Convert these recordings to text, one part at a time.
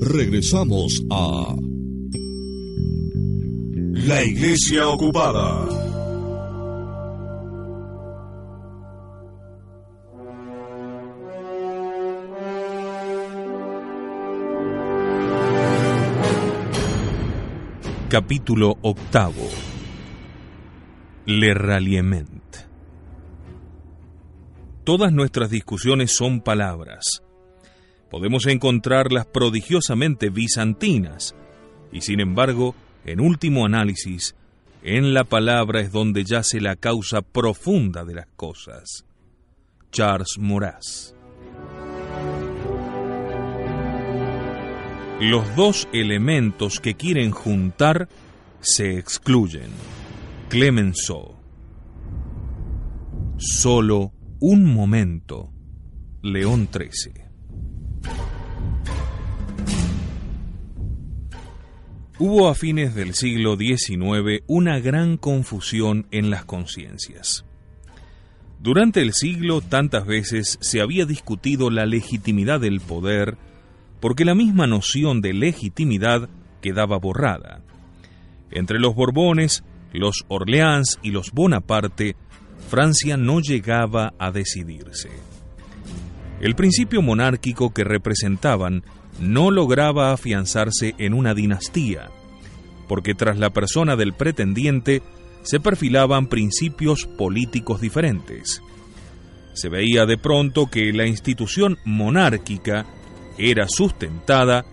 Regresamos a La Iglesia Ocupada. Capítulo octavo Le Ralliement Todas nuestras discusiones son palabras. Podemos encontrarlas prodigiosamente bizantinas, y sin embargo, en último análisis, en la palabra es donde yace la causa profunda de las cosas. Charles Maurras Los dos elementos que quieren juntar se excluyen. Clemenceau. Solo un momento. León XIII. Hubo a fines del siglo XIX una gran confusión en las conciencias. Durante el siglo tantas veces se había discutido la legitimidad del poder porque la misma noción de legitimidad quedaba borrada. Entre los Borbones, los Orleans y los Bonaparte, Francia no llegaba a decidirse. El principio monárquico que representaban no lograba afianzarse en una dinastía, porque tras la persona del pretendiente se perfilaban principios políticos diferentes. Se veía de pronto que la institución monárquica era sustentada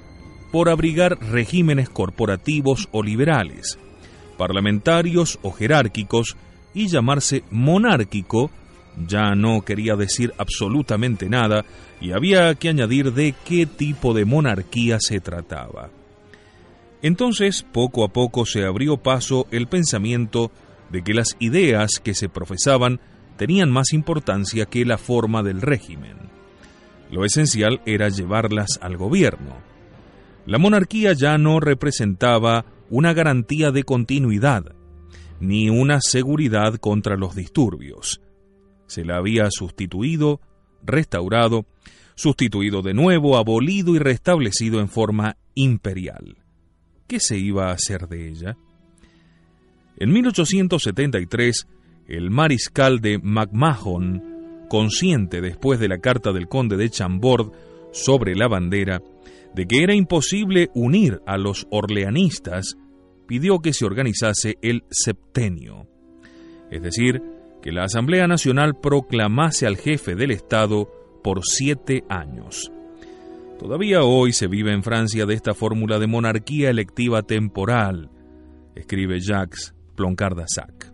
por abrigar regímenes corporativos o liberales, parlamentarios o jerárquicos, y llamarse monárquico ya no quería decir absolutamente nada y había que añadir de qué tipo de monarquía se trataba. Entonces, poco a poco se abrió paso el pensamiento de que las ideas que se profesaban tenían más importancia que la forma del régimen. Lo esencial era llevarlas al gobierno. La monarquía ya no representaba una garantía de continuidad, ni una seguridad contra los disturbios. Se la había sustituido, restaurado, sustituido de nuevo, abolido y restablecido en forma imperial. ¿Qué se iba a hacer de ella? En 1873, el mariscal de MacMahon consciente después de la carta del conde de Chambord sobre la bandera de que era imposible unir a los orleanistas, pidió que se organizase el septenio, es decir, que la Asamblea Nacional proclamase al jefe del Estado por siete años. Todavía hoy se vive en Francia de esta fórmula de monarquía electiva temporal, escribe Jacques Ploncard-Dassac.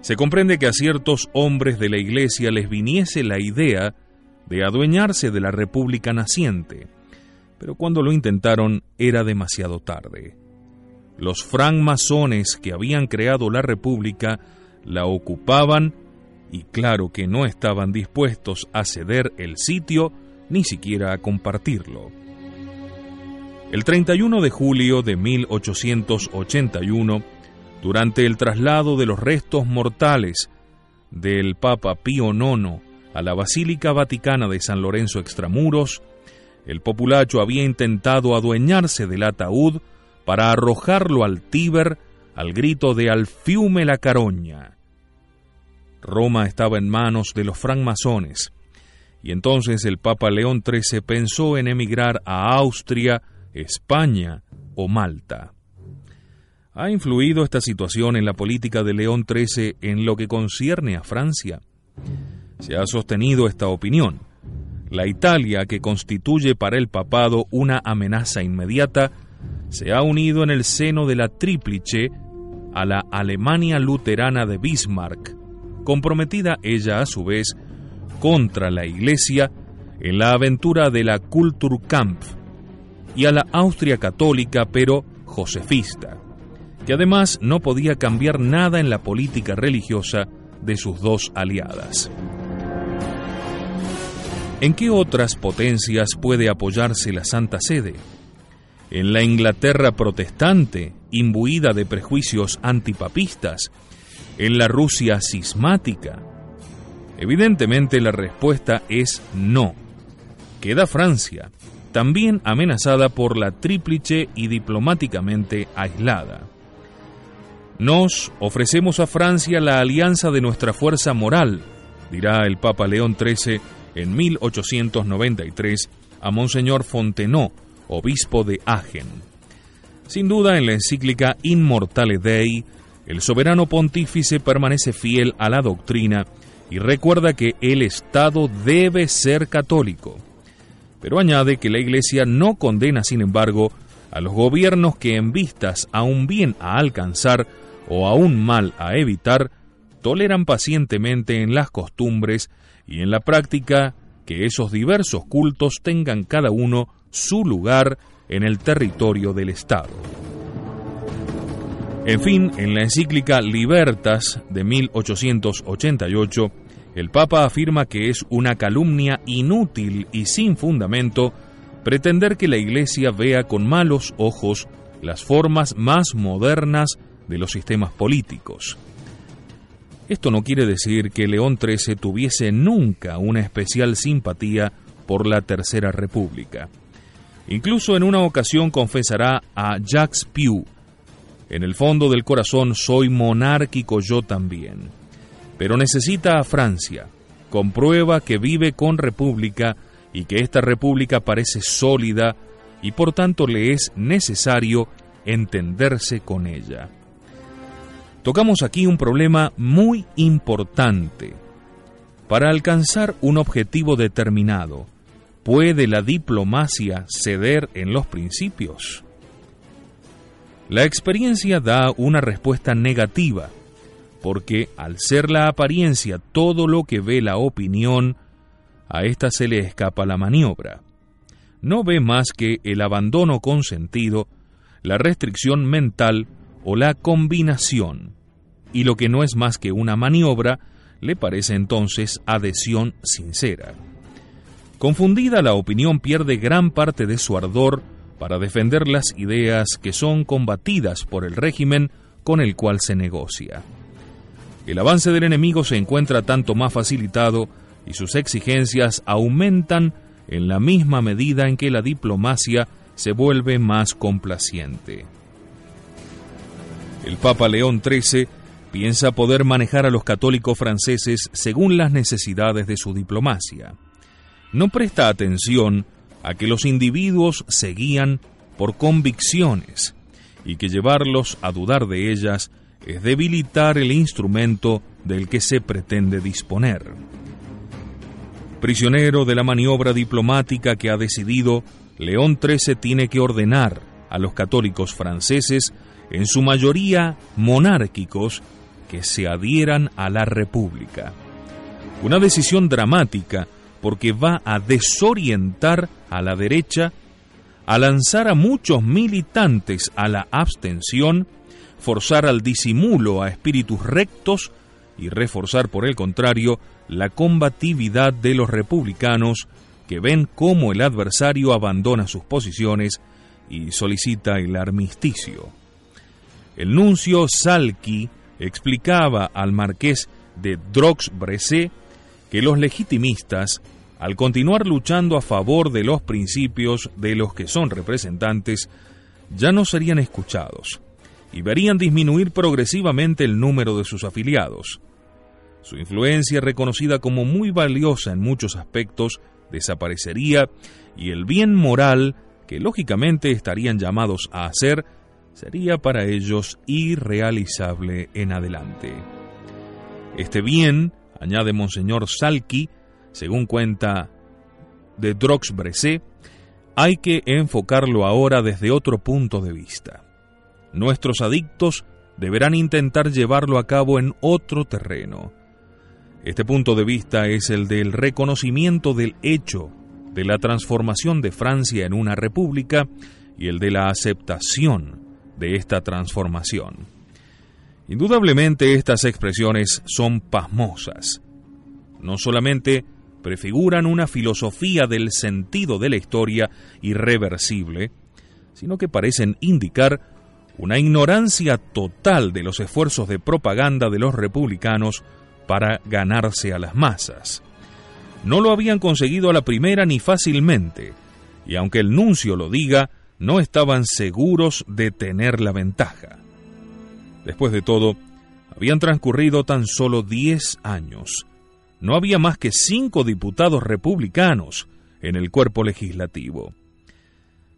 Se comprende que a ciertos hombres de la Iglesia les viniese la idea de adueñarse de la República naciente, pero cuando lo intentaron era demasiado tarde. Los francmasones que habían creado la República la ocupaban y claro que no estaban dispuestos a ceder el sitio ni siquiera a compartirlo. El 31 de julio de 1881, durante el traslado de los restos mortales del Papa Pío IX a la Basílica Vaticana de San Lorenzo Extramuros, el populacho había intentado adueñarse del ataúd para arrojarlo al Tíber al grito de Alfiume la caroña. Roma estaba en manos de los francmasones, y entonces el Papa León XIII pensó en emigrar a Austria, España o Malta. ¿Ha influido esta situación en la política de León XIII en lo que concierne a Francia? Se ha sostenido esta opinión. La Italia, que constituye para el papado una amenaza inmediata, se ha unido en el seno de la Tríplice a la Alemania luterana de Bismarck, comprometida ella a su vez contra la Iglesia en la aventura de la Kulturkampf y a la Austria católica pero josefista, que además no podía cambiar nada en la política religiosa de sus dos aliadas. ¿En qué otras potencias puede apoyarse la Santa Sede? ¿En la Inglaterra protestante, imbuida de prejuicios antipapistas? ¿En la Rusia cismática? Evidentemente la respuesta es no. Queda Francia, también amenazada por la tríplice y diplomáticamente aislada. Nos ofrecemos a Francia la alianza de nuestra fuerza moral, dirá el Papa León XIII en 1893 a Monseñor Fontenot, obispo de Agen. Sin duda, en la encíclica Immortale Dei, el soberano pontífice permanece fiel a la doctrina y recuerda que el Estado debe ser católico. Pero añade que la Iglesia no condena, sin embargo, a los gobiernos que en vistas a un bien a alcanzar o a un mal a evitar, toleran pacientemente en las costumbres y en la práctica que esos diversos cultos tengan cada uno su lugar en el territorio del Estado. En fin, en la encíclica Libertas de 1888, el Papa afirma que es una calumnia inútil y sin fundamento pretender que la Iglesia vea con malos ojos las formas más modernas de los sistemas políticos. Esto no quiere decir que León XIII tuviese nunca una especial simpatía por la Tercera República. Incluso en una ocasión confesará a Jacques Piu, en el fondo del corazón soy monárquico yo también, pero necesita a Francia, comprueba que vive con república y que esta república parece sólida y por tanto le es necesario entenderse con ella. Tocamos aquí un problema muy importante. Para alcanzar un objetivo determinado, ¿puede la diplomacia ceder en los principios? La experiencia da una respuesta negativa, porque al ser la apariencia todo lo que ve la opinión, a ésta se le escapa la maniobra. No ve más que el abandono consentido, la restricción mental o la combinación, y lo que no es más que una maniobra, le parece entonces adhesión sincera. Confundida la opinión pierde gran parte de su ardor para defender las ideas que son combatidas por el régimen con el cual se negocia. El avance del enemigo se encuentra tanto más facilitado y sus exigencias aumentan en la misma medida en que la diplomacia se vuelve más complaciente. El Papa León XIII piensa poder manejar a los católicos franceses según las necesidades de su diplomacia. No presta atención a que los individuos se guían por convicciones y que llevarlos a dudar de ellas es debilitar el instrumento del que se pretende disponer. Prisionero de la maniobra diplomática que ha decidido, León XIII tiene que ordenar a los católicos franceses, en su mayoría monárquicos, que se adhieran a la República. Una decisión dramática porque va a desorientar a la derecha, a lanzar a muchos militantes a la abstención, forzar al disimulo a espíritus rectos y reforzar, por el contrario, la combatividad de los republicanos que ven cómo el adversario abandona sus posiciones y solicita el armisticio. El nuncio Salki explicaba al marqués de Drox-Bressé que los legitimistas, al continuar luchando a favor de los principios de los que son representantes, ya no serían escuchados y verían disminuir progresivamente el número de sus afiliados. Su influencia, reconocida como muy valiosa en muchos aspectos, desaparecería y el bien moral que lógicamente estarían llamados a hacer sería para ellos irrealizable en adelante. Este bien, añade Monseñor Salki, según cuenta de Drox-Bressé, hay que enfocarlo ahora desde otro punto de vista. Nuestros adictos deberán intentar llevarlo a cabo en otro terreno. Este punto de vista es el del reconocimiento del hecho de la transformación de Francia en una república y el de la aceptación de esta transformación. Indudablemente estas expresiones son pasmosas. No solamente prefiguran una filosofía del sentido de la historia irreversible, sino que parecen indicar una ignorancia total de los esfuerzos de propaganda de los republicanos para ganarse a las masas. No lo habían conseguido a la primera ni fácilmente, y aunque el nuncio lo diga, no estaban seguros de tener la ventaja. Después de todo, habían transcurrido tan solo diez años. No había más que cinco diputados republicanos en el cuerpo legislativo.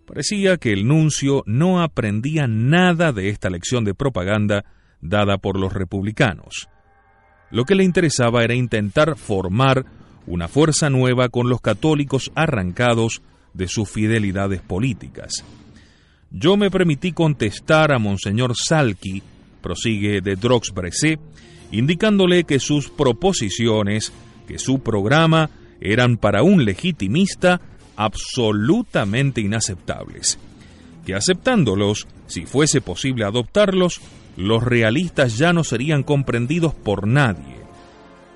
Parecía que el nuncio no aprendía nada de esta lección de propaganda dada por los republicanos. Lo que le interesaba era intentar formar una fuerza nueva con los católicos arrancados de sus fidelidades políticas. Yo me permití contestar a Monseñor Salki, prosigue de Drox Bresé, indicándole que sus proposiciones, que su programa, eran para un legitimista absolutamente inaceptables, que aceptándolos, si fuese posible adoptarlos, los realistas ya no serían comprendidos por nadie,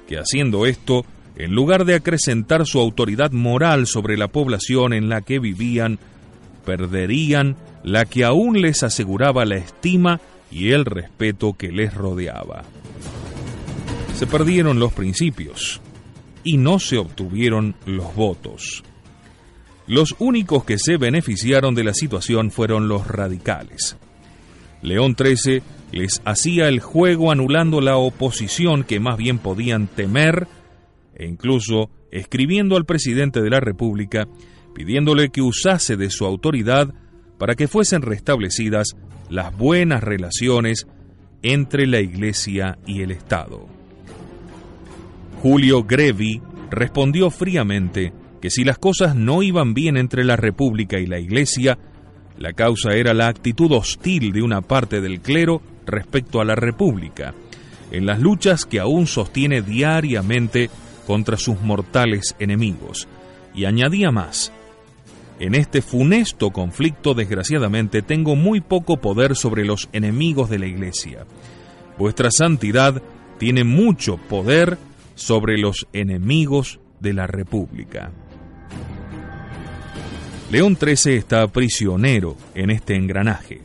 que haciendo esto, en lugar de acrecentar su autoridad moral sobre la población en la que vivían, perderían la que aún les aseguraba la estima y el respeto que les rodeaba. Se perdieron los principios y no se obtuvieron los votos. Los únicos que se beneficiaron de la situación fueron los radicales. León XIII les hacía el juego anulando la oposición que más bien podían temer e incluso escribiendo al presidente de la República pidiéndole que usase de su autoridad para que fuesen restablecidas las buenas relaciones entre la Iglesia y el Estado. Julio Grevi respondió fríamente que si las cosas no iban bien entre la República y la Iglesia, la causa era la actitud hostil de una parte del clero respecto a la República, en las luchas que aún sostiene diariamente contra sus mortales enemigos, y añadía más, en este funesto conflicto desgraciadamente tengo muy poco poder sobre los enemigos de la Iglesia. Vuestra santidad tiene mucho poder sobre los enemigos de la República. León XIII está prisionero en este engranaje.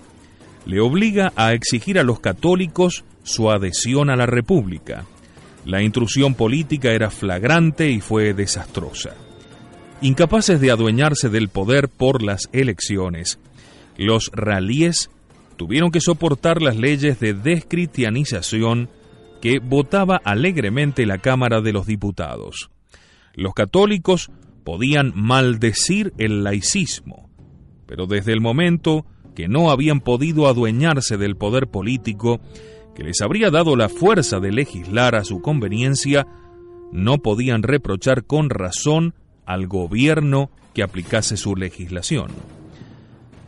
Le obliga a exigir a los católicos su adhesión a la República. La intrusión política era flagrante y fue desastrosa. Incapaces de adueñarse del poder por las elecciones, los ralíes tuvieron que soportar las leyes de descristianización que votaba alegremente la Cámara de los Diputados. Los católicos podían maldecir el laicismo, pero desde el momento que no habían podido adueñarse del poder político que les habría dado la fuerza de legislar a su conveniencia, no podían reprochar con razón al gobierno que aplicase su legislación.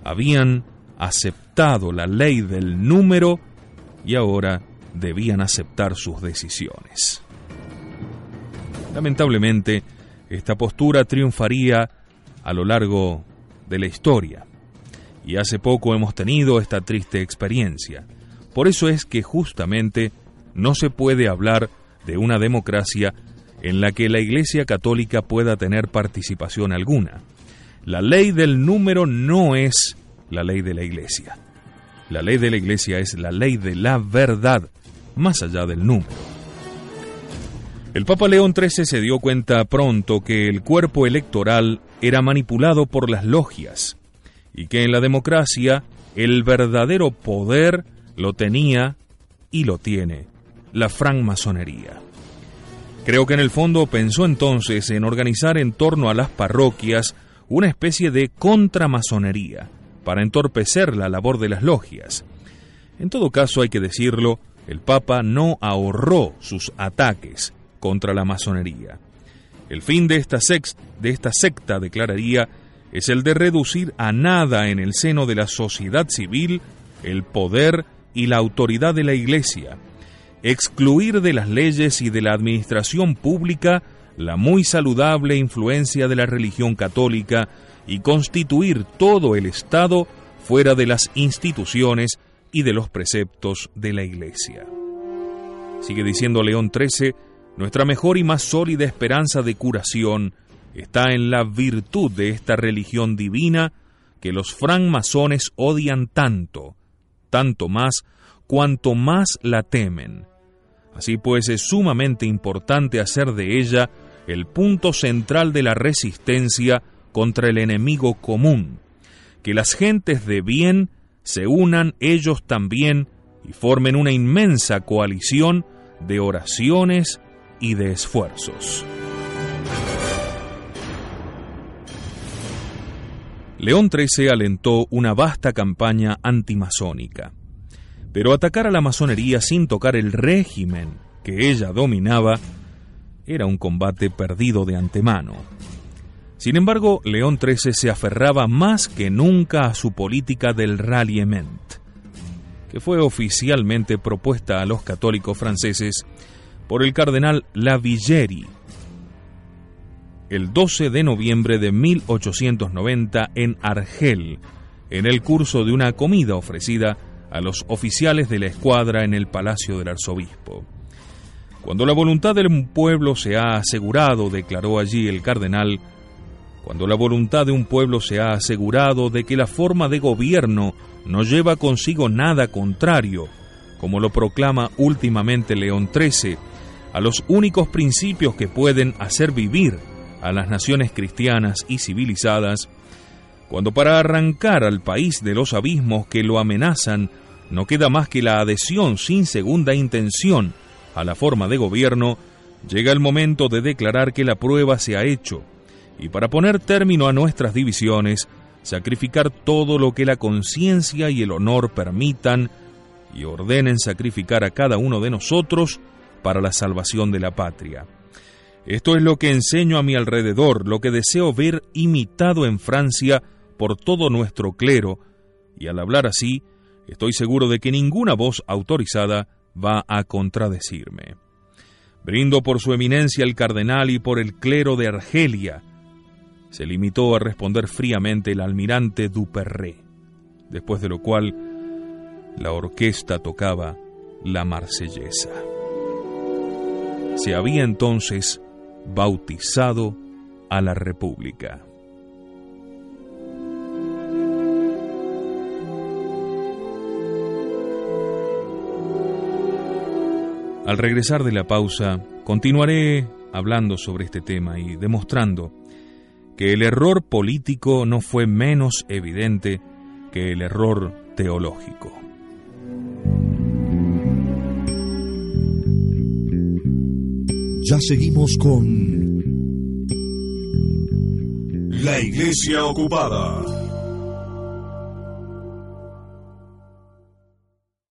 Habían aceptado la ley del número y ahora debían aceptar sus decisiones. Lamentablemente, esta postura triunfaría a lo largo de la historia. Y hace poco hemos tenido esta triste experiencia. Por eso es que justamente no se puede hablar de una democracia en la que la Iglesia Católica pueda tener participación alguna. La ley del número no es la ley de la Iglesia. La ley de la Iglesia es la ley de la verdad, más allá del número. El Papa León XIII se dio cuenta pronto que el cuerpo electoral era manipulado por las logias y que en la democracia el verdadero poder lo tenía y lo tiene la francmasonería. Creo que en el fondo pensó entonces en organizar en torno a las parroquias una especie de contramasonería para entorpecer la labor de las logias. En todo caso, hay que decirlo, el Papa no ahorró sus ataques contra la masonería. El fin de esta, de esta secta, declararía, es el de reducir a nada en el seno de la sociedad civil el poder y la autoridad de la Iglesia, excluir de las leyes y de la administración pública la muy saludable influencia de la religión católica y constituir todo el Estado fuera de las instituciones y de los preceptos de la Iglesia. Sigue diciendo León XIII, nuestra mejor y más sólida esperanza de curación está en la virtud de esta religión divina que los francmasones odian tanto, tanto más cuanto más la temen. Así pues es sumamente importante hacer de ella el punto central de la resistencia contra el enemigo común, que las gentes de bien se unan ellos también y formen una inmensa coalición de oraciones y de esfuerzos. León XIII alentó una vasta campaña antimasónica, pero atacar a la masonería sin tocar el régimen que ella dominaba era un combate perdido de antemano. Sin embargo, León XIII se aferraba más que nunca a su política del ralliement, que fue oficialmente propuesta a los católicos franceses por el cardenal Lavilleri el 12 de noviembre de 1890 en Argel, en el curso de una comida ofrecida a los oficiales de la escuadra en el palacio del arzobispo. Cuando la voluntad del pueblo se ha asegurado, declaró allí el cardenal, cuando la voluntad de un pueblo se ha asegurado de que la forma de gobierno no lleva consigo nada contrario, como lo proclama últimamente León XIII, a los únicos principios que pueden hacer vivir a las naciones cristianas y civilizadas, cuando para arrancar al país de los abismos que lo amenazan no queda más que la adhesión sin segunda intención a la forma de gobierno, llega el momento de declarar que la prueba se ha hecho, y para poner término a nuestras divisiones, sacrificar todo lo que la conciencia y el honor permitan, y ordenen sacrificar a cada uno de nosotros para la salvación de la patria. Esto es lo que enseño a mi alrededor, lo que deseo ver imitado en Francia por todo nuestro clero, y al hablar así, estoy seguro de que ninguna voz autorizada va a contradecirme. Brindo por su eminencia el cardenal y por el clero de Argelia. Se limitó a responder fríamente el almirante Duperré, después de lo cual la orquesta tocaba la marsellesa. Se había entonces bautizado a la República. Al regresar de la pausa, continuaré hablando sobre este tema y demostrando que el error político no fue menos evidente que el error teológico. Ya seguimos con La Iglesia Ocupada.